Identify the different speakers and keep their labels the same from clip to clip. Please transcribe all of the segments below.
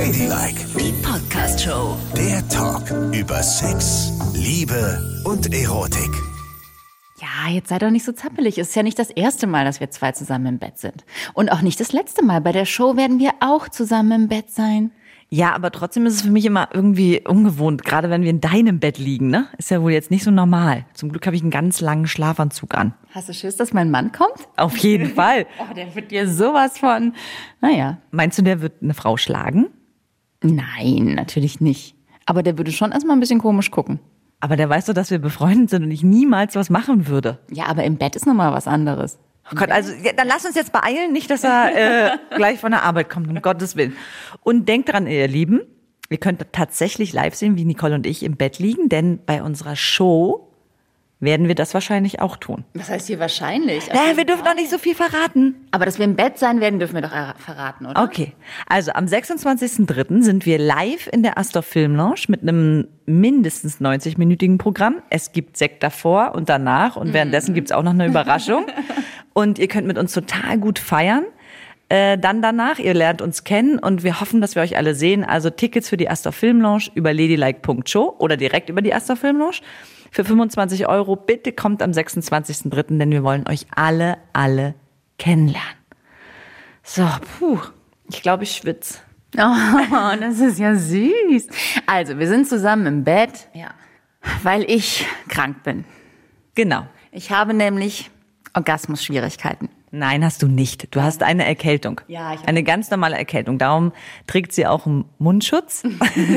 Speaker 1: Ladylike,
Speaker 2: Die Podcast-Show.
Speaker 1: der Talk über Sex, Liebe und Erotik.
Speaker 3: Ja, jetzt sei doch nicht so zappelig. Es ist ja nicht das erste Mal, dass wir zwei zusammen im Bett sind. Und auch nicht das letzte Mal. Bei der Show werden wir auch zusammen im Bett sein.
Speaker 4: Ja, aber trotzdem ist es für mich immer irgendwie ungewohnt, gerade wenn wir in deinem Bett liegen, ne? Ist ja wohl jetzt nicht so normal. Zum Glück habe ich einen ganz langen Schlafanzug an.
Speaker 3: Hast du Schiss, dass mein Mann kommt?
Speaker 4: Auf jeden Fall.
Speaker 3: Oh, der wird dir sowas von. Naja.
Speaker 4: Meinst du, der wird eine Frau schlagen?
Speaker 3: Nein, natürlich nicht. Aber der würde schon erstmal ein bisschen komisch gucken.
Speaker 4: Aber der weiß doch, dass wir befreundet sind und ich niemals was machen würde.
Speaker 3: Ja, aber im Bett ist nochmal was anderes.
Speaker 4: Oh Gott, also ja, dann lass uns jetzt beeilen, nicht, dass er äh, gleich von der Arbeit kommt, um Gottes Willen. Und denkt dran, ihr Lieben, ihr könnt tatsächlich live sehen, wie Nicole und ich im Bett liegen, denn bei unserer Show werden wir das wahrscheinlich auch tun.
Speaker 3: Was heißt hier wahrscheinlich?
Speaker 4: Naja, wir dürfen noch nicht so viel verraten.
Speaker 3: Aber dass wir im Bett sein werden, dürfen wir doch verraten, oder?
Speaker 4: Okay, also am 26.03. sind wir live in der Astor Film Lounge mit einem mindestens 90-minütigen Programm. Es gibt Sekt davor und danach und währenddessen gibt's auch noch eine Überraschung. und ihr könnt mit uns total gut feiern. Äh, dann danach, ihr lernt uns kennen und wir hoffen, dass wir euch alle sehen. Also Tickets für die Astor Film Lounge über ladylike.show oder direkt über die Astor Film Lounge für 25 Euro. Bitte kommt am 26.03., denn wir wollen euch alle, alle kennenlernen. So, puh, ich glaube, ich schwitze.
Speaker 3: Oh, das ist ja süß. Also, wir sind zusammen im Bett,
Speaker 4: Ja.
Speaker 3: weil ich krank bin.
Speaker 4: Genau.
Speaker 3: Ich habe nämlich Orgasmusschwierigkeiten.
Speaker 4: Nein, hast du nicht. Du hast eine Erkältung.
Speaker 3: Ja, ich
Speaker 4: Eine ganz normale Erkältung. Darum trägt sie auch einen Mundschutz,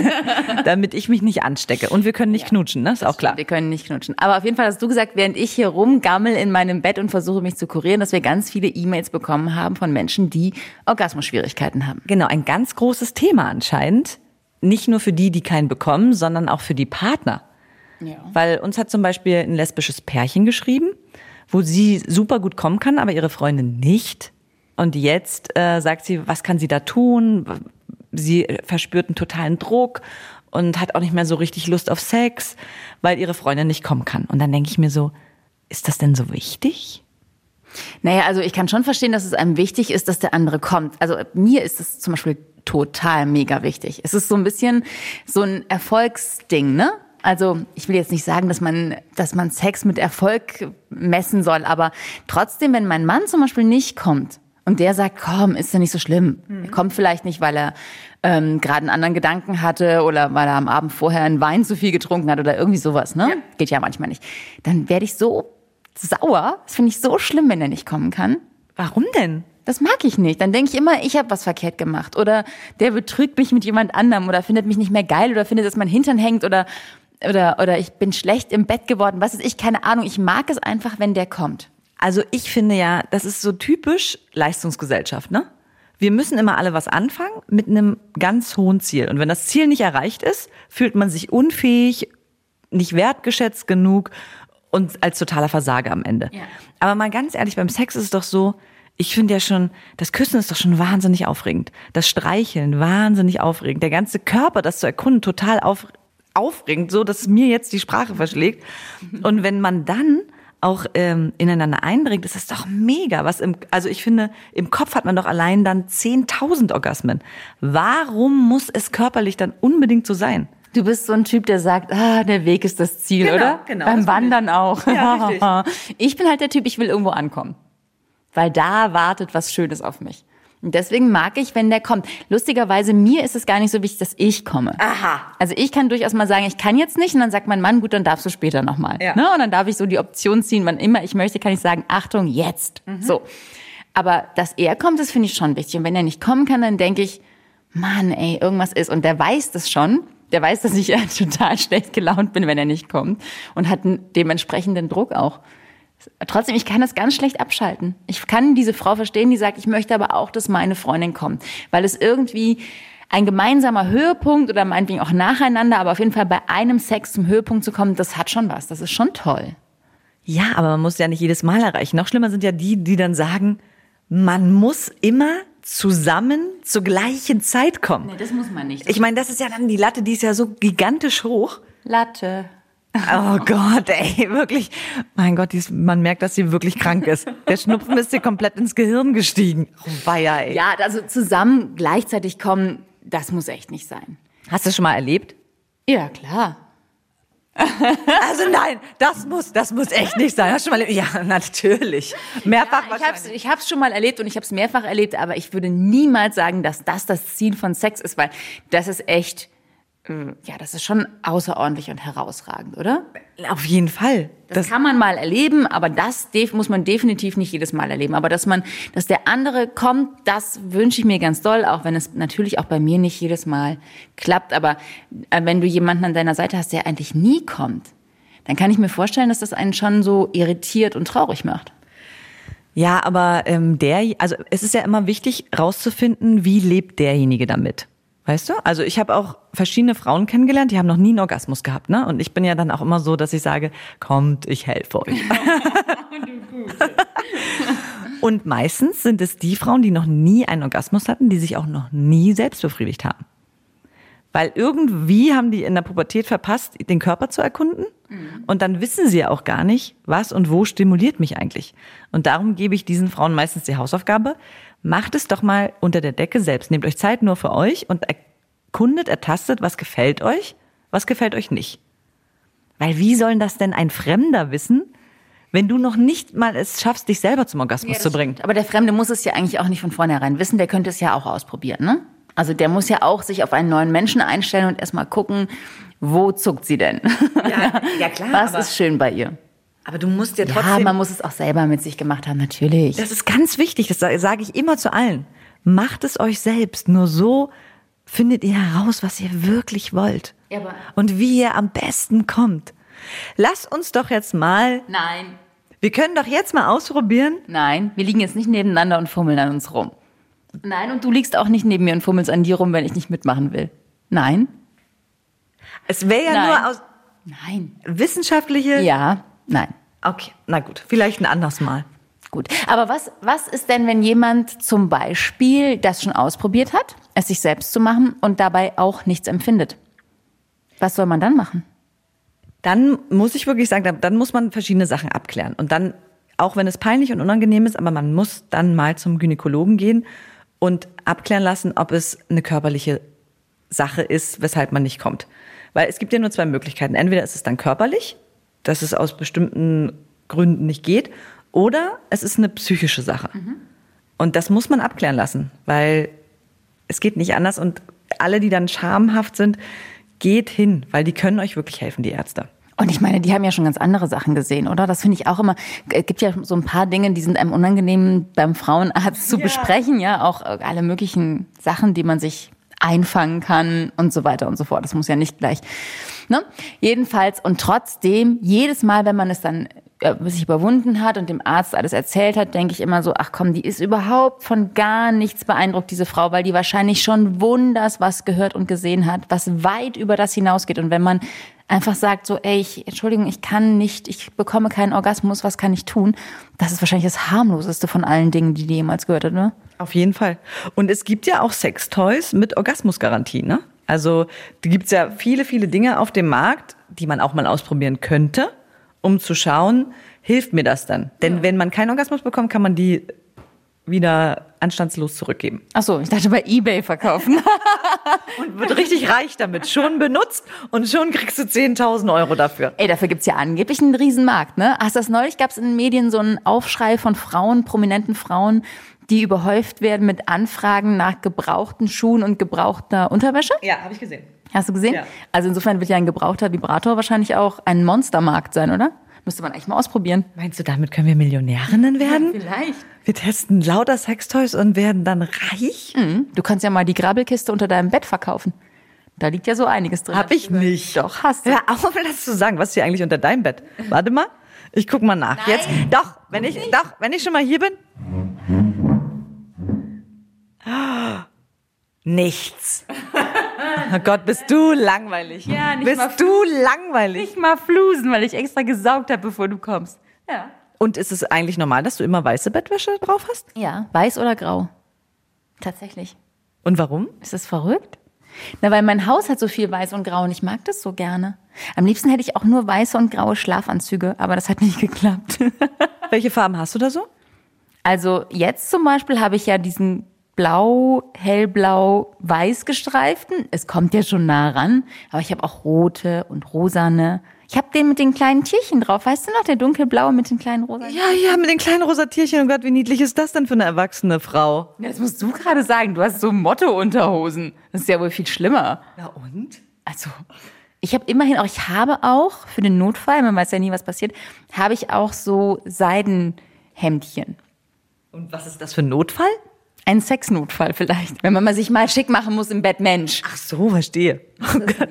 Speaker 4: damit ich mich nicht anstecke. Und wir können nicht knutschen, ne? Ist auch klar.
Speaker 3: Wir können nicht knutschen. Aber auf jeden Fall hast du gesagt, während ich hier rumgammel in meinem Bett und versuche mich zu kurieren, dass wir ganz viele E-Mails bekommen haben von Menschen, die Orgasmusschwierigkeiten haben.
Speaker 4: Genau, ein ganz großes Thema anscheinend. Nicht nur für die, die keinen bekommen, sondern auch für die Partner.
Speaker 3: Ja.
Speaker 4: Weil uns hat zum Beispiel ein lesbisches Pärchen geschrieben, wo sie super gut kommen kann, aber ihre Freundin nicht. Und jetzt äh, sagt sie, was kann sie da tun? Sie verspürt einen totalen Druck und hat auch nicht mehr so richtig Lust auf Sex, weil ihre Freundin nicht kommen kann. Und dann denke ich mir so, ist das denn so wichtig?
Speaker 3: Naja, also ich kann schon verstehen, dass es einem wichtig ist, dass der andere kommt. Also mir ist es zum Beispiel total mega wichtig. Es ist so ein bisschen so ein Erfolgsding, ne? Also ich will jetzt nicht sagen, dass man, dass man Sex mit Erfolg messen soll, aber trotzdem, wenn mein Mann zum Beispiel nicht kommt und der sagt, komm, ist ja nicht so schlimm. Er kommt vielleicht nicht, weil er ähm, gerade einen anderen Gedanken hatte oder weil er am Abend vorher einen Wein zu viel getrunken hat oder irgendwie sowas, ne? Geht ja manchmal nicht. Dann werde ich so sauer. Das finde ich so schlimm, wenn er nicht kommen kann.
Speaker 4: Warum denn?
Speaker 3: Das mag ich nicht. Dann denke ich immer, ich habe was verkehrt gemacht. Oder der betrügt mich mit jemand anderem oder findet mich nicht mehr geil oder findet, dass mein Hintern hängt oder, oder, oder ich bin schlecht im Bett geworden. Was ist ich? Keine Ahnung. Ich mag es einfach, wenn der kommt.
Speaker 4: Also ich finde ja, das ist so typisch Leistungsgesellschaft, ne? Wir müssen immer alle was anfangen mit einem ganz hohen Ziel. Und wenn das Ziel nicht erreicht ist, fühlt man sich unfähig, nicht wertgeschätzt genug und als totaler Versager am Ende.
Speaker 3: Ja.
Speaker 4: Aber mal ganz ehrlich, beim Sex ist es doch so, ich finde ja schon, das Küssen ist doch schon wahnsinnig aufregend. Das Streicheln, wahnsinnig aufregend. Der ganze Körper, das zu erkunden, total auf, aufregend, so dass mir jetzt die Sprache verschlägt. Und wenn man dann auch ähm, ineinander eindringt, ist das doch mega. Was im, also ich finde, im Kopf hat man doch allein dann 10.000 Orgasmen. Warum muss es körperlich dann unbedingt so sein?
Speaker 3: Du bist so ein Typ, der sagt, ah, der Weg ist das Ziel,
Speaker 4: Genau,
Speaker 3: oder?
Speaker 4: genau,
Speaker 3: Beim Wandern auch.
Speaker 4: Ja,
Speaker 3: ich bin halt der Typ, ich will irgendwo ankommen. Weil da wartet was Schönes auf mich. Und deswegen mag ich, wenn der kommt. Lustigerweise, mir ist es gar nicht so wichtig, dass ich komme.
Speaker 4: Aha.
Speaker 3: Also ich kann durchaus mal sagen, ich kann jetzt nicht. Und dann sagt mein Mann, gut, dann darfst du später nochmal.
Speaker 4: Ja.
Speaker 3: Ne? Und dann darf ich so die Option ziehen, wann immer ich möchte, kann ich sagen, Achtung, jetzt. So. Aber dass er kommt, das finde ich schon wichtig. Und wenn er nicht kommen kann, dann denke ich, Mann, ey, irgendwas ist. Und der weiß das schon. Der weiß, dass ich total schlecht gelaunt bin, wenn er nicht kommt. Und hat einen dementsprechenden Druck auch. Trotzdem, ich kann das ganz schlecht abschalten. Ich kann diese Frau verstehen, die sagt, ich möchte aber auch, dass meine Freundin kommt. Weil es irgendwie ein gemeinsamer Höhepunkt oder meinetwegen auch nacheinander, aber auf jeden Fall bei einem Sex zum Höhepunkt zu kommen, das hat schon was. Das ist schon toll.
Speaker 4: Ja, aber man muss ja nicht jedes Mal erreichen. Noch schlimmer sind ja die, die dann sagen, man muss immer zusammen zur gleichen Zeit kommen.
Speaker 3: das muss man nicht.
Speaker 4: Ich meine, das ist ja dann die Latte, die ist ja so gigantisch hoch.
Speaker 3: Latte.
Speaker 4: Oh Gott, ey, wirklich. Mein Gott, die ist, man merkt, dass sie wirklich krank ist. Der Schnupfen ist ihr komplett ins Gehirn gestiegen. Oh, weia, ey.
Speaker 3: Ja, also zusammen gleichzeitig kommen, das muss echt nicht sein.
Speaker 4: Hast du schon mal erlebt?
Speaker 3: Ja, klar.
Speaker 4: Also nein, das muss, das muss echt nicht sein. Hast du schon mal erlebt? Ja, natürlich. Mehrfach
Speaker 3: Ich hab's,
Speaker 4: wahrscheinlich.
Speaker 3: ich hab's schon mal erlebt und ich habe es mehrfach erlebt, aber ich würde niemals sagen, dass das das Ziel von Sex ist, weil das ist echt, ja, das ist schon außerordentlich und herausragend, oder?
Speaker 4: Auf jeden Fall.
Speaker 3: Das, kann man mal erleben, aber das muss man definitiv nicht jedes Mal erleben. Aber dass man, dass der andere kommt, das wünsche ich mir ganz doll, auch wenn es natürlich auch bei mir nicht jedes Mal klappt. Aber äh, wenn du jemanden an deiner Seite hast, der eigentlich nie kommt, dann kann ich mir vorstellen, dass das einen schon so irritiert und traurig macht.
Speaker 4: Ja, aber ähm, der, also es ist ja immer wichtig, rauszufinden, wie lebt derjenige damit. Weißt du? Also ich habe auch verschiedene Frauen kennengelernt, die haben noch nie einen Orgasmus gehabt, ne? Und ich bin ja dann auch immer so, dass ich sage, kommt, ich helfe euch. Und meistens sind es die Frauen, die noch nie einen Orgasmus hatten, die sich auch noch nie selbst befriedigt haben. Weil irgendwie haben die in der Pubertät verpasst, den Körper zu erkunden. Und dann wissen sie ja auch gar nicht, was und wo stimuliert mich eigentlich. Und darum gebe ich diesen Frauen meistens die Hausaufgabe, macht es doch mal unter der Decke selbst. Nehmt euch Zeit nur für euch und erkundet, ertastet, was gefällt euch, was gefällt euch nicht. Weil wie sollen das denn ein Fremder wissen, wenn du noch nicht mal es schaffst, dich selber zum Orgasmus zu bringen?
Speaker 3: Aber der Fremde muss es ja eigentlich auch nicht von vornherein wissen, der könnte es ja auch ausprobieren, ne? Also der muss ja auch sich auf einen neuen Menschen einstellen und erstmal gucken, wo zuckt sie denn?
Speaker 4: Ja, ja klar,
Speaker 3: Was
Speaker 4: aber-
Speaker 3: ist schön bei ihr?
Speaker 4: Aber du musst ja
Speaker 3: Ja,
Speaker 4: trotzdem.
Speaker 3: man muss es auch selber mit sich gemacht haben, natürlich.
Speaker 4: Das ist ganz wichtig, das sa- sage ich immer zu allen. Macht es euch selbst. Nur so findet ihr heraus, was ihr wirklich wollt.
Speaker 3: Ja, aber-
Speaker 4: Und wie ihr am besten kommt. Lass uns doch jetzt mal,
Speaker 3: Nein,
Speaker 4: wir können doch jetzt mal ausprobieren.
Speaker 3: nein, wir liegen jetzt nicht nebeneinander und fummeln an uns rum. Nein, und du liegst auch nicht neben mir und fummelst an dir rum, wenn ich nicht mitmachen will. Nein,
Speaker 4: Es wäre ja
Speaker 3: Nein.
Speaker 4: nur aus
Speaker 3: nein.
Speaker 4: wissenschaftliche.
Speaker 3: Ja, nein.
Speaker 4: Okay, na gut, vielleicht ein anderes Mal.
Speaker 3: Gut. Aber was, was ist denn, wenn jemand zum Beispiel das schon ausprobiert hat, es sich selbst zu machen und dabei auch nichts empfindet? Was soll man dann machen?
Speaker 4: Dann muss ich wirklich sagen, dann- dann muss man verschiedene Sachen abklären. Und dann, auch wenn es peinlich und unangenehm ist, aber man muss dann mal zum Gynäkologen gehen und abklären lassen, ob es eine körperliche Sache ist, weshalb man nicht kommt. Weil es gibt ja nur zwei Möglichkeiten. Entweder ist es dann körperlich, dass es aus bestimmten Gründen nicht geht, oder es ist eine psychische Sache. Und das muss man abklären lassen, weil es geht nicht anders. Und alle, die dann schamhaft sind, geht hin, weil die können euch wirklich helfen, die Ärzte.
Speaker 3: Und ich meine, die haben ja schon ganz andere Sachen gesehen, oder? Das finde ich auch immer. Es gibt ja so ein paar Dinge, die sind einem unangenehm beim Frauenarzt zu besprechen, ja. Auch äh, alle möglichen Sachen, die man sich einfangen kann und so weiter und so fort. Das muss ja nicht gleich. Ne? Jedenfalls und trotzdem, jedes Mal, wenn man es dann äh, sich überwunden hat und dem Arzt alles erzählt hat, denke ich immer so, ach komm, die ist überhaupt von gar nichts beeindruckt, diese Frau, weil die wahrscheinlich schon wunders was gehört und gesehen hat, was weit über das hinausgeht. Und wenn man einfach sagt so, ey, ich, Entschuldigung, ich kann nicht, ich bekomme keinen Orgasmus, was kann ich tun? Das ist wahrscheinlich das harmloseste von allen Dingen, die die jemals gehört hat, ne?
Speaker 4: Auf jeden Fall. Und es gibt ja auch Sextoys mit Orgasmusgarantie, ne? Also da gibt's ja viele, viele Dinge auf dem Markt, die man auch mal ausprobieren könnte, um zu schauen, hilft mir das dann? Denn wenn man keinen Orgasmus bekommt, kann man die wieder anstandslos zurückgeben.
Speaker 3: Ach so, ich dachte bei eBay verkaufen.
Speaker 4: Und wird richtig reich damit. Schon benutzt und schon kriegst du 10.000 Euro dafür.
Speaker 3: Ey, dafür gibt's ja angeblich einen Riesenmarkt, ne? Hast du das neulich? Gab's in den Medien so einen Aufschrei von Frauen, prominenten Frauen, die überhäuft werden mit Anfragen nach gebrauchten Schuhen und gebrauchter Unterwäsche?
Speaker 4: Ja, habe ich gesehen.
Speaker 3: Hast du gesehen?
Speaker 4: Ja.
Speaker 3: Also insofern wird ja ein gebrauchter Vibrator wahrscheinlich auch ein Monstermarkt sein, oder? Müsste man eigentlich mal ausprobieren.
Speaker 4: Meinst du, damit können wir Millionärinnen werden?
Speaker 3: Vielleicht.
Speaker 4: Wir testen lauter Sextoys und werden dann reich?
Speaker 3: Du kannst ja mal die Grabbelkiste unter deinem Bett verkaufen. Da liegt ja so einiges drin.
Speaker 4: Hab ich nicht.
Speaker 3: Doch, hast du.
Speaker 4: Hör auf, das zu sagen. Was ist hier eigentlich unter deinem Bett? Warte mal. Ich guck mal nach. Jetzt. Doch, wenn ich, doch, wenn ich schon mal hier bin. Nichts. Oh Gott, bist du langweilig.
Speaker 3: Ja, nicht
Speaker 4: bist
Speaker 3: mal
Speaker 4: du langweilig.
Speaker 3: Nicht mal flusen, weil ich extra gesaugt habe, bevor du kommst. Ja.
Speaker 4: Und ist es eigentlich normal, dass du immer weiße Bettwäsche drauf hast?
Speaker 3: Ja, weiß oder grau? Tatsächlich.
Speaker 4: Und warum?
Speaker 3: Ist das verrückt? Na, weil mein Haus hat so viel weiß und grau und ich mag das so gerne. Am liebsten hätte ich auch nur weiße und graue Schlafanzüge, aber das hat nicht geklappt.
Speaker 4: Welche Farben hast du da so?
Speaker 3: Also jetzt zum Beispiel habe ich ja diesen blau, hellblau, weiß gestreiften. Es kommt ja schon nah ran, aber ich habe auch rote und rosane. Ich habe den mit den kleinen Tierchen drauf, weißt du noch, der dunkelblaue mit den kleinen rosa.
Speaker 4: Ja, ja, mit den kleinen rosa Tierchen. Oh Gott, wie niedlich ist das denn für eine erwachsene Frau?
Speaker 3: Das musst du gerade sagen, du hast so Motto-Unterhosen. Das ist ja wohl viel schlimmer.
Speaker 4: Na und?
Speaker 3: Also, ich habe immerhin auch, ich habe auch für den Notfall, man weiß ja nie, was passiert, habe ich auch so Seidenhemdchen.
Speaker 4: Und was ist das für ein Notfall?
Speaker 3: Ein Sexnotfall vielleicht, wenn man mal sich mal schick machen muss im Bett, Mensch.
Speaker 4: Ach so, verstehe. Oh Gott.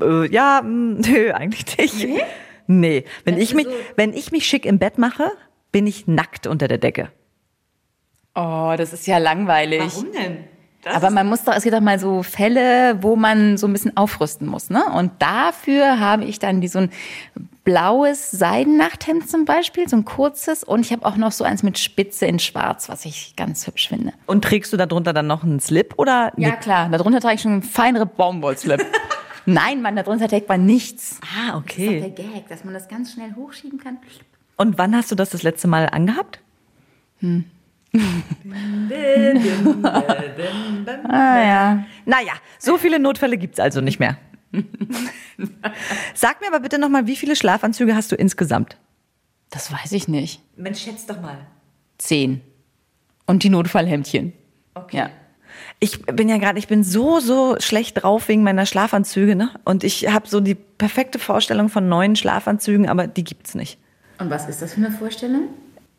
Speaker 4: Äh, ja, mm, nö, eigentlich nicht. Nee? Nee. Wenn
Speaker 3: Das
Speaker 4: ich mich,
Speaker 3: so-
Speaker 4: wenn ich mich schick im Bett mache, bin ich nackt unter der Decke.
Speaker 3: Oh, das ist ja langweilig.
Speaker 4: denn?
Speaker 3: Aber man muss doch, es gibt doch mal so Fälle, wo man so ein bisschen aufrüsten muss, ne? Und dafür habe ich dann die, so ein blaues Seidennachthemd zum Beispiel, so ein kurzes. Und ich habe auch noch so eins mit Spitze in Schwarz, was ich ganz hübsch finde.
Speaker 4: Und trägst du darunter dann noch einen Slip oder?
Speaker 3: Ja, klar. Darunter trage ich schon einen feinere Baumwollslip. Nein, Mann, darunter trägt man nichts.
Speaker 4: Ah,
Speaker 3: Das ist doch der
Speaker 4: okay.
Speaker 3: Gag, dass man das ganz schnell hochschieben kann.
Speaker 4: Und wann hast du das das letzte Mal angehabt?
Speaker 3: Ah, ja.
Speaker 4: Naja, so viele Notfälle gibt's also nicht mehr. Sag mir aber bitte nochmal, wie viele Schlafanzüge hast du insgesamt?
Speaker 3: Das weiß ich nicht.
Speaker 4: Mensch, schätz doch mal.
Speaker 3: Zehn. Und die Notfallhemdchen. Okay. Ja.
Speaker 4: Ich bin ja gerade, ich bin so, so schlecht drauf wegen meiner Schlafanzüge, ne? Und ich habe so die perfekte Vorstellung von neuen Schlafanzügen, aber die gibt's nicht.
Speaker 3: Und was ist das für eine Vorstellung?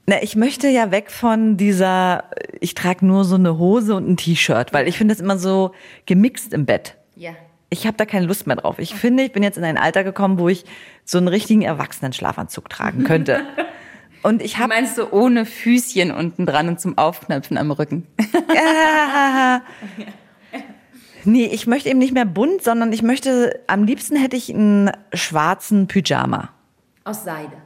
Speaker 4: Na, ich möchte ja weg von dieser, ich trage nur so eine Hose und ein T-Shirt, weil ich finde das immer so gemixt im Bett.
Speaker 3: Ja.
Speaker 4: Ich habe da keine Lust mehr drauf. Ich finde, ich bin jetzt in ein Alter gekommen, wo ich so einen richtigen Erwachsenen-Schlafanzug tragen könnte. Und ich
Speaker 3: Du
Speaker 4: habe
Speaker 3: meinst so ohne Füßchen unten dran und zum Aufknöpfen am Rücken.
Speaker 4: Nee, ich möchte eben nicht mehr bunt, sondern ich möchte, am liebsten hätte ich einen schwarzen Pyjama.
Speaker 3: Aus Seide.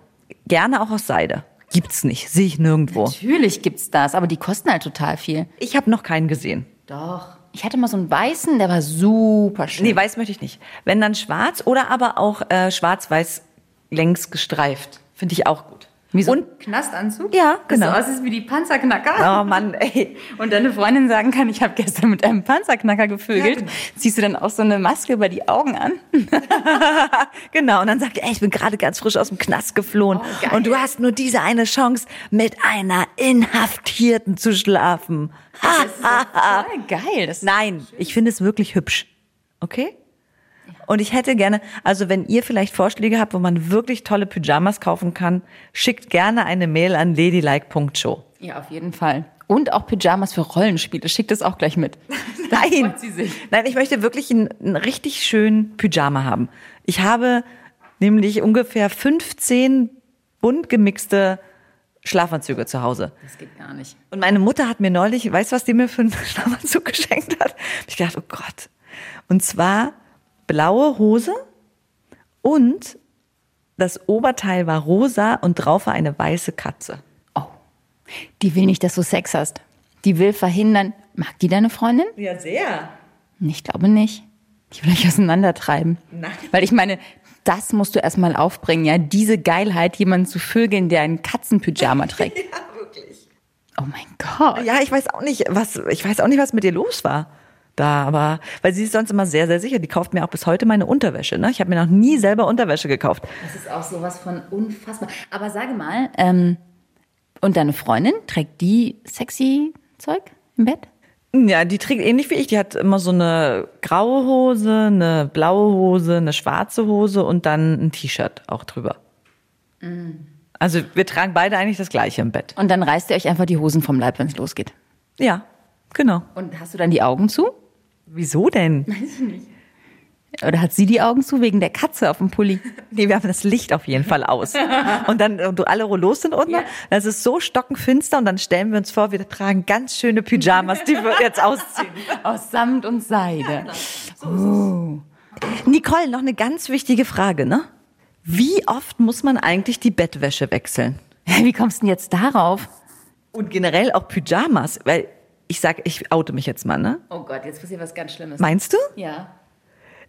Speaker 4: Gerne auch aus Seide. Gibt's nicht, sehe ich nirgendwo.
Speaker 3: Natürlich gibt's das, aber die kosten halt total viel.
Speaker 4: Ich habe noch keinen gesehen.
Speaker 3: Doch. Ich hatte mal so einen weißen, der war super schön.
Speaker 4: Nee, weiß möchte ich nicht. Wenn dann schwarz oder aber auch äh, schwarz-weiß längs gestreift. Finde ich auch gut.
Speaker 3: Wie so
Speaker 4: Und
Speaker 3: ein Knastanzug?
Speaker 4: Ja, genau.
Speaker 3: Das so aussieht wie die Panzerknacker.
Speaker 4: Oh Mann, ey.
Speaker 3: Und deine Freundin sagen kann, ich habe gestern mit einem Panzerknacker gevögelt. Ziehst du dann auch so eine Maske über die Augen an?
Speaker 4: Genau, und dann sagt er, ey, ich bin gerade ganz frisch aus dem Knast geflohen.
Speaker 3: Oh,
Speaker 4: und du hast nur diese eine Chance, mit einer Inhaftierten zu schlafen. Ha, ha.
Speaker 3: Voll geil. Das
Speaker 4: Nein, ich finde es wirklich hübsch. Okay? Und ich hätte gerne, also wenn ihr vielleicht Vorschläge habt, wo man wirklich tolle Pyjamas kaufen kann, schickt gerne eine Mail an ladylike.show.
Speaker 3: Ja, auf jeden Fall. Und auch Pyjamas für Rollenspiele. Schickt es auch gleich mit.
Speaker 4: Nein, nein, ich möchte wirklich einen, einen richtig schönen Pyjama haben. Ich habe nämlich ungefähr 15 bunt gemixte Schlafanzüge zu Hause.
Speaker 3: Das geht gar nicht.
Speaker 4: Und meine Mutter hat mir neulich, weißt du, was die mir für einen Schlafanzug geschenkt hat? Ich gedacht, oh Gott. Und zwar blaue Hose und das Oberteil war rosa und drauf war eine weiße Katze.
Speaker 3: Oh. Die will nicht, dass du Sex hast. Die will verhindern. Mag die deine Freundin?
Speaker 4: Ja, sehr.
Speaker 3: Ich glaube nicht. Die will euch auseinandertreiben.
Speaker 4: Nein.
Speaker 3: Weil ich meine, das musst du erstmal aufbringen, ja. Diese Geilheit, jemanden zu vögeln, der einen Katzenpyjama trägt.
Speaker 4: Ja, wirklich.
Speaker 3: Oh mein Gott.
Speaker 4: Ja, ich weiß auch nicht, was, ich weiß auch nicht, was mit ihr los war. Da, aber, weil sie ist sonst immer sehr, sehr sicher. Die kauft mir auch bis heute meine Unterwäsche, ne? Ich habe mir noch nie selber Unterwäsche gekauft.
Speaker 3: Das ist auch sowas von unfassbar. Aber sage mal, ähm, und deine Freundin, trägt die sexy Zeug im Bett?
Speaker 4: Ja, die trägt ähnlich wie ich. Die hat immer so eine graue Hose, eine blaue Hose, eine schwarze Hose und dann ein T-Shirt auch drüber. Also wir tragen beide eigentlich das gleiche im Bett.
Speaker 3: Und dann reißt ihr euch einfach die Hosen vom Leib, wenn es losgeht.
Speaker 4: Ja, genau.
Speaker 3: Und hast du dann die Augen zu?
Speaker 4: Wieso denn?
Speaker 3: Oder hat sie die Augen zu wegen der Katze auf dem Pulli?
Speaker 4: Nee, wir haben das Licht auf jeden Fall aus. Und dann, und du alle Rollos sind unten. Das ist so stockenfinster und dann stellen wir uns vor, wir tragen ganz schöne Pyjamas, die wir jetzt ausziehen.
Speaker 3: Aus Samt und Seide.
Speaker 4: Nicole, noch eine ganz wichtige Frage, ne? Wie oft muss man eigentlich die Bettwäsche wechseln?
Speaker 3: Wie kommst du denn jetzt darauf?
Speaker 4: Und generell auch Pyjamas, weil ich sag, ich oute mich jetzt mal, ne?
Speaker 3: Oh Gott, jetzt passiert was ganz Schlimmes.
Speaker 4: Meinst du?
Speaker 3: Ja.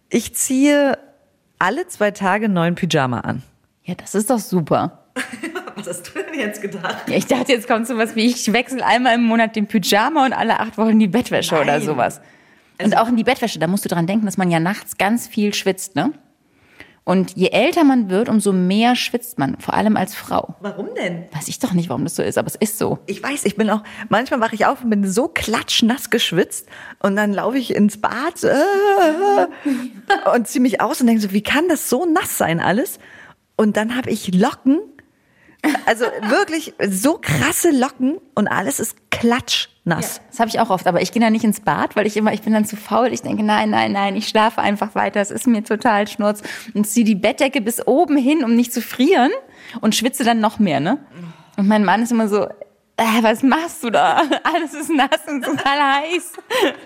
Speaker 4: Ich ziehe alle zwei Tage einen neuen Pyjama an.
Speaker 3: Ja, das ist doch super.
Speaker 4: Was hast du denn jetzt gedacht?
Speaker 3: Ja, ich dachte, jetzt kommt sowas wie, ich wechsle einmal im Monat den Pyjama und alle acht Wochen die Bettwäsche oder
Speaker 4: Nein.
Speaker 3: sowas. Und auch in die Bettwäsche, da musst du dran denken, dass man ja nachts ganz viel schwitzt, ne? Und je älter man wird, umso mehr schwitzt man, vor allem als Frau.
Speaker 4: Warum denn?
Speaker 3: Weiß ich doch nicht, warum das so ist, aber es ist so.
Speaker 4: Ich weiß, ich bin auch, manchmal wache ich auf und bin so klatschnass geschwitzt und dann laufe ich ins Bad äh, und ziehe mich aus und denke so, wie kann das so nass sein alles? Und dann habe ich Locken, also wirklich so krasse Locken und alles ist klatschnass.
Speaker 3: Das habe ich auch oft, aber ich gehe da nicht ins Bad, weil ich immer, ich bin dann zu faul. Ich denke, nein, nein, nein, ich schlafe einfach weiter. Es ist mir total schnurz und ziehe die Bettdecke bis oben hin, um nicht zu frieren und schwitze dann noch mehr, ne? Und mein Mann ist immer so, äh, was machst du da? Alles ist nass und total heiß.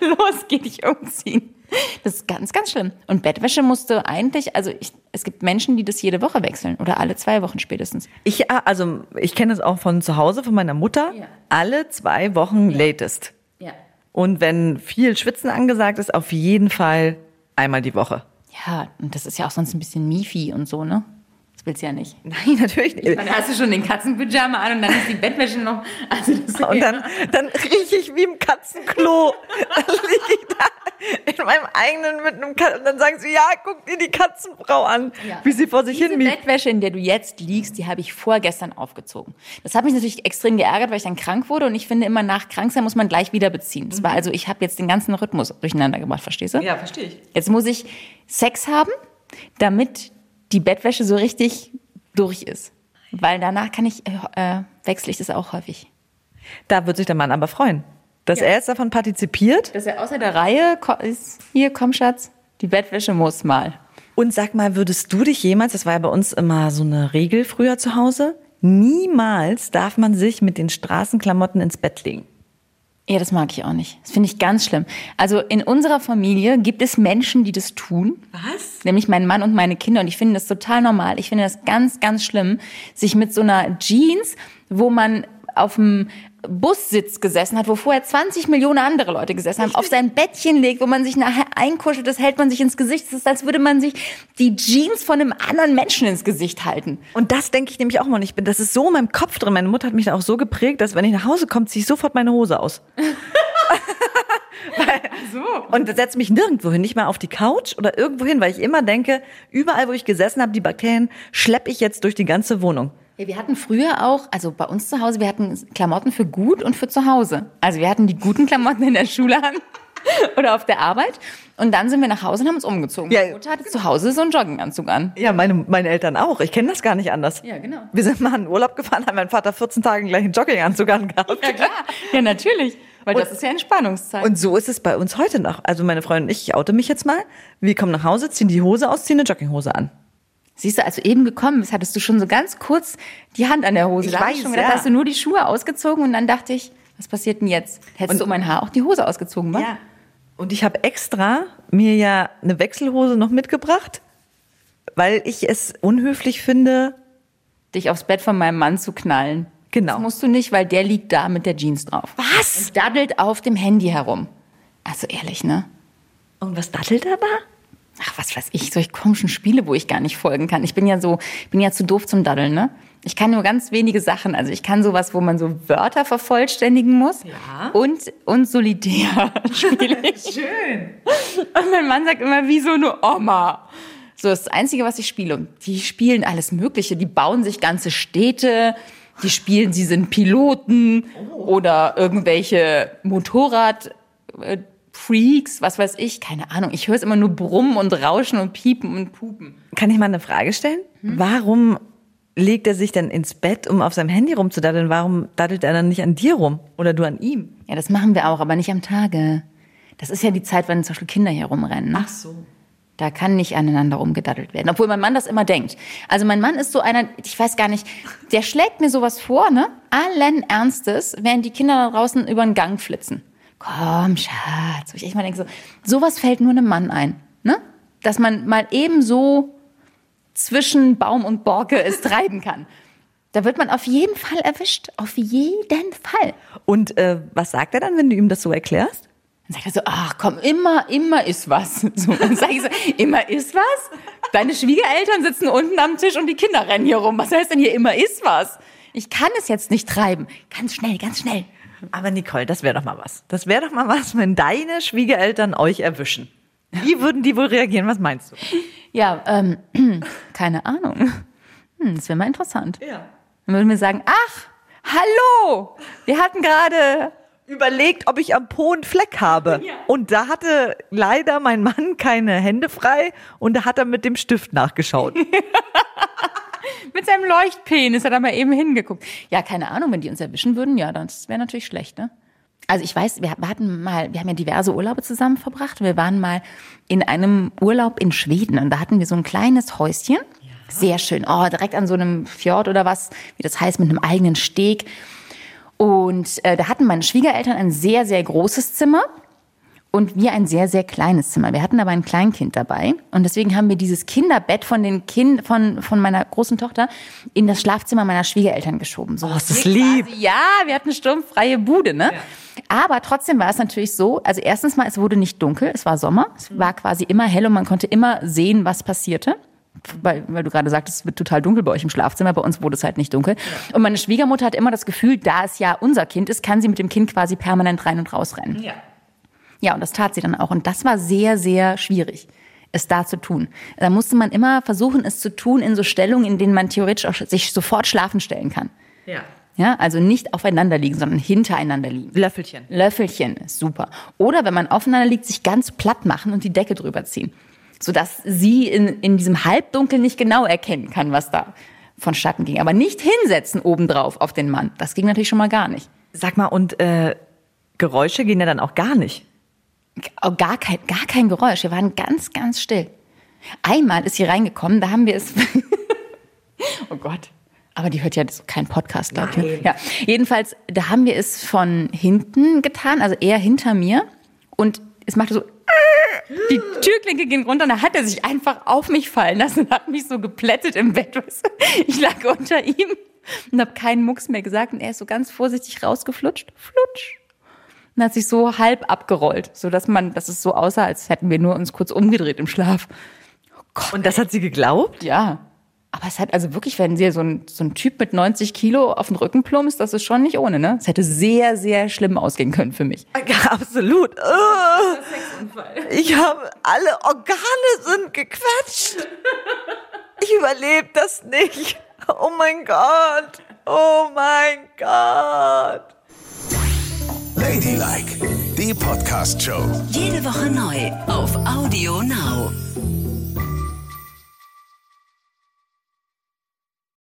Speaker 3: Los, geh dich umziehen. Das ist ganz, ganz schlimm. Und Bettwäsche musste eigentlich, also ich, es gibt Menschen, die das jede Woche wechseln oder alle zwei Wochen spätestens.
Speaker 4: Ich, ah, also ich kenne es auch von zu Hause, von meiner Mutter.
Speaker 3: Ja.
Speaker 4: Alle zwei Wochen latest.
Speaker 3: Ja.
Speaker 4: Und wenn viel Schwitzen angesagt ist, auf jeden Fall einmal die Woche.
Speaker 3: Ja, und das ist ja auch sonst ein bisschen Mifi und so, ne? Das willst du ja nicht.
Speaker 4: Nein, natürlich nicht.
Speaker 3: Dann hast du schon den Katzenpyjama an und dann ist die Bettwäsche noch. Also
Speaker 4: Und dann, dann rieche ich wie im Katzenklo. Dann liege ich da in meinem eigenen mit einem Katzen. Und dann sagen sie, ja, guck dir die Katzenfrau an, wie sie vor sich
Speaker 3: Diese
Speaker 4: hin mieft.
Speaker 3: Bettwäsche, in der du jetzt liegst, die habe ich vorgestern aufgezogen. Das hat mich natürlich extrem geärgert, weil ich dann krank wurde und ich finde immer nach Kranksein muss man gleich wieder beziehen. Das war also, ich habe jetzt den ganzen Rhythmus durcheinander gemacht, verstehst du?
Speaker 4: Ja, verstehe ich.
Speaker 3: Jetzt muss ich Sex haben, damit die Bettwäsche so richtig durch ist. Weil danach kann ich, äh, äh, wechsle ich das auch häufig.
Speaker 4: Da wird sich der Mann aber freuen, dass er jetzt davon partizipiert.
Speaker 3: Dass er außer der Reihe ist, hier, komm Schatz, die Bettwäsche muss mal.
Speaker 4: Und sag mal, würdest du dich jemals, das war ja bei uns immer so eine Regel früher zu Hause, niemals darf man sich mit den Straßenklamotten ins Bett legen.
Speaker 3: Ja, das mag ich auch nicht. Das finde ich ganz schlimm. Also in unserer Familie gibt es Menschen, die das tun.
Speaker 4: Was?
Speaker 3: Nämlich mein Mann und meine Kinder. Und ich finde das total normal. Ich finde das ganz, ganz schlimm, sich mit so einer Jeans, wo man auf dem Bussitz gesessen hat, wo vorher 20 Millionen andere Leute gesessen haben, auf sein Bettchen legt, wo man sich nachher einkuschelt, das hält man sich ins Gesicht. Das ist, als würde man sich die Jeans von einem anderen Menschen ins Gesicht halten.
Speaker 4: Und das denke ich nämlich auch mal. Ich bin, das ist so in meinem Kopf drin. Meine Mutter hat mich da auch so geprägt, dass wenn ich nach Hause komme, ziehe ich sofort meine Hose aus. weil, Und setze mich nirgendwo hin, nicht mal auf die Couch oder irgendwo hin, weil ich immer denke, überall, wo ich gesessen habe, die Bakterien schleppe ich jetzt durch die ganze Wohnung.
Speaker 3: Ja, wir hatten früher auch, also bei uns zu Hause, wir hatten Klamotten für gut und für zu Hause. Also wir hatten die guten Klamotten in der Schule an oder auf der Arbeit und dann sind wir nach Hause und haben uns umgezogen.
Speaker 4: Ja.
Speaker 3: Meine Mutter hatte zu Hause so einen Jogginganzug an.
Speaker 4: Ja, meine, meine Eltern auch. Ich kenne das gar nicht anders.
Speaker 3: Ja, genau.
Speaker 4: Wir sind mal in Urlaub gefahren, haben mein Vater 14 Tage gleich einen Jogginganzug angehabt.
Speaker 3: Ja, klar. Ja, natürlich. Weil das ist ja Entspannungszeit.
Speaker 4: Und so ist es bei uns heute noch. Also meine Freundin und ich, ich oute mich jetzt mal. Wir kommen nach Hause, ziehen die Hose aus, ziehen eine Jogginghose an.
Speaker 3: Siehst du, als du eben gekommen bist, hattest du schon so ganz kurz die Hand an der Hose.
Speaker 4: Ich
Speaker 3: da
Speaker 4: weiß,
Speaker 3: ich schon gedacht,
Speaker 4: ja.
Speaker 3: hast du nur die Schuhe ausgezogen und dann dachte ich, was passiert denn jetzt? Hättest du um mein Haar auch die Hose ausgezogen, wa?
Speaker 4: Und ich habe extra mir ja eine Wechselhose noch mitgebracht, weil ich es unhöflich finde.
Speaker 3: Dich aufs Bett von meinem Mann zu knallen.
Speaker 4: Genau.
Speaker 3: Das musst du nicht, weil der liegt da mit der Jeans drauf.
Speaker 4: Was?
Speaker 3: Und daddelt auf dem Handy herum. Also ehrlich, ne?
Speaker 4: Und was dattelt er da?
Speaker 3: Ach, was weiß ich, solche komischen Spiele, wo ich gar nicht folgen kann. Ich bin ja so, bin ja zu doof zum Daddeln, ne? Ich kann nur ganz wenige Sachen. Also ich kann sowas, wo man so Wörter vervollständigen muss.
Speaker 4: Ja.
Speaker 3: Und, und solitär spiele ich.
Speaker 4: Schön.
Speaker 3: Und mein Mann sagt immer, wie so eine Oma. So, das das Einzige, was ich spiele. Und die spielen alles Mögliche. Die bauen sich ganze Städte. Die spielen, sie sind Piloten oder irgendwelche Motorrad, äh, Freaks, was weiß ich, keine Ahnung. Ich höre es immer nur brummen und rauschen und piepen und pupen.
Speaker 4: Kann ich mal eine Frage stellen? Warum legt er sich denn ins Bett, um auf seinem Handy rumzudaddeln? Warum daddelt er dann nicht an dir rum? Oder du an ihm?
Speaker 3: Ja, das machen wir auch, aber nicht am Tage. Das ist ja die Zeit, wenn zum Beispiel Kinder hier rumrennen. Ne?
Speaker 4: so.
Speaker 3: Da kann nicht aneinander rumgedaddelt werden. Obwohl mein Mann das immer denkt. Also mein Mann ist so einer, ich weiß gar nicht, der schlägt mir sowas vor, ne? Allen Ernstes, während die Kinder da draußen über den Gang flitzen. Komm, Schatz. Wo ich echt mal denke, so, sowas fällt nur einem Mann ein, ne? Dass man mal eben so zwischen Baum und Borke es treiben kann. Da wird man auf jeden Fall erwischt. Auf jeden Fall.
Speaker 4: Und äh, was sagt er dann, wenn du ihm das so erklärst?
Speaker 3: Dann sagt er so, ach komm, immer, immer ist was. So, dann sage ich so, immer ist was? Deine Schwiegereltern sitzen unten am Tisch und die Kinder rennen hier rum. Was heißt denn hier, immer ist was? Ich kann es jetzt nicht treiben. Ganz schnell, ganz schnell.
Speaker 4: Aber Nicole, das wäre doch mal was. Das wäre doch mal was, wenn deine Schwiegereltern euch erwischen. Wie würden die wohl reagieren? Was meinst du?
Speaker 3: Ja, ähm, keine Ahnung. Hm, das wäre mal interessant.
Speaker 4: Ja.
Speaker 3: Dann würden wir sagen, ach, hallo, wir hatten gerade
Speaker 4: Überlegt, ob ich am Po einen Fleck habe. Und da hatte leider mein Mann keine Hände frei und da hat er mit dem Stift nachgeschaut.
Speaker 3: mit seinem Leuchtpenis hat er mal eben hingeguckt. Ja, keine Ahnung, wenn die uns erwischen würden, ja, das wäre natürlich schlecht, ne? Also ich weiß, wir hatten mal, wir haben ja diverse Urlaube zusammen verbracht. Wir waren mal in einem Urlaub in Schweden und da hatten wir so ein kleines Häuschen. Sehr schön. Oh, direkt an so einem Fjord oder was, wie das heißt, mit einem eigenen Steg. Und äh, da hatten meine Schwiegereltern ein sehr, sehr großes Zimmer und wir ein sehr, sehr kleines Zimmer. Wir hatten aber ein Kleinkind dabei und deswegen haben wir dieses Kinderbett von den Kind von von meiner großen Tochter in das Schlafzimmer meiner Schwiegereltern geschoben. So
Speaker 4: Oh, ist das lieb.
Speaker 3: Quasi, ja, wir hatten sturmfreie Bude, ne? Aber trotzdem war es natürlich so, also erstens mal, es wurde nicht dunkel, es war Sommer, es war quasi immer hell und man konnte immer sehen, was passierte. Weil, weil du gerade sagtest, es wird total dunkel bei euch im Schlafzimmer, bei uns wurde es halt nicht dunkel. Und meine Schwiegermutter hat immer das Gefühl, da es ja unser Kind ist, kann sie mit dem Kind quasi permanent rein und raus rennen.
Speaker 4: Ja.
Speaker 3: Ja, und das tat sie dann auch. Und das war sehr, sehr schwierig, es da zu tun. Da musste man immer versuchen, es zu tun in so Stellungen, in denen man theoretisch auch sich sofort schlafen stellen kann.
Speaker 4: Ja.
Speaker 3: Ja, also nicht aufeinander liegen, sondern hintereinander liegen.
Speaker 4: Löffelchen.
Speaker 3: Löffelchen ist super. Oder wenn man aufeinander liegt, sich ganz platt machen und die Decke drüber ziehen. Sodass sie in, in diesem Halbdunkel nicht genau erkennen kann, was da vonstatten ging. Aber nicht hinsetzen obendrauf auf den Mann. Das ging natürlich schon mal gar nicht.
Speaker 4: Sag mal, und äh, Geräusche gehen ja dann auch gar nicht.
Speaker 3: Gar kein, gar kein Geräusch. Wir waren ganz, ganz still. Einmal ist sie reingekommen, da haben wir es. oh Gott. Aber die hört ja keinen Podcast, glaube ich. Ja. Jedenfalls, da haben wir es von hinten getan, also eher hinter mir. Und es machte so. Die Türklinke ging runter und da hat er sich einfach auf mich fallen lassen und hat mich so geplättet im Bett. weißt du. Ich lag unter ihm und habe keinen Mucks mehr gesagt und er ist so ganz vorsichtig rausgeflutscht. Flutsch und hat sich so halb abgerollt, so dass man, dass es so aussah, als hätten wir nur uns kurz umgedreht im Schlaf.
Speaker 4: Und das hat sie geglaubt?
Speaker 3: Ja. Aber es hat also wirklich, wenn dir so ein, so ein Typ mit 90 Kilo auf den Rücken plumpst, das ist schon nicht ohne, ne? Es hätte sehr, sehr schlimm ausgehen können für mich.
Speaker 4: Ja, absolut. Ich habe alle Organe sind gequetscht. Ich überlebe das nicht. Oh mein Gott. Oh mein Gott.
Speaker 1: Ladylike, die Podcast-Show.
Speaker 2: Jede Woche neu auf Audio Now.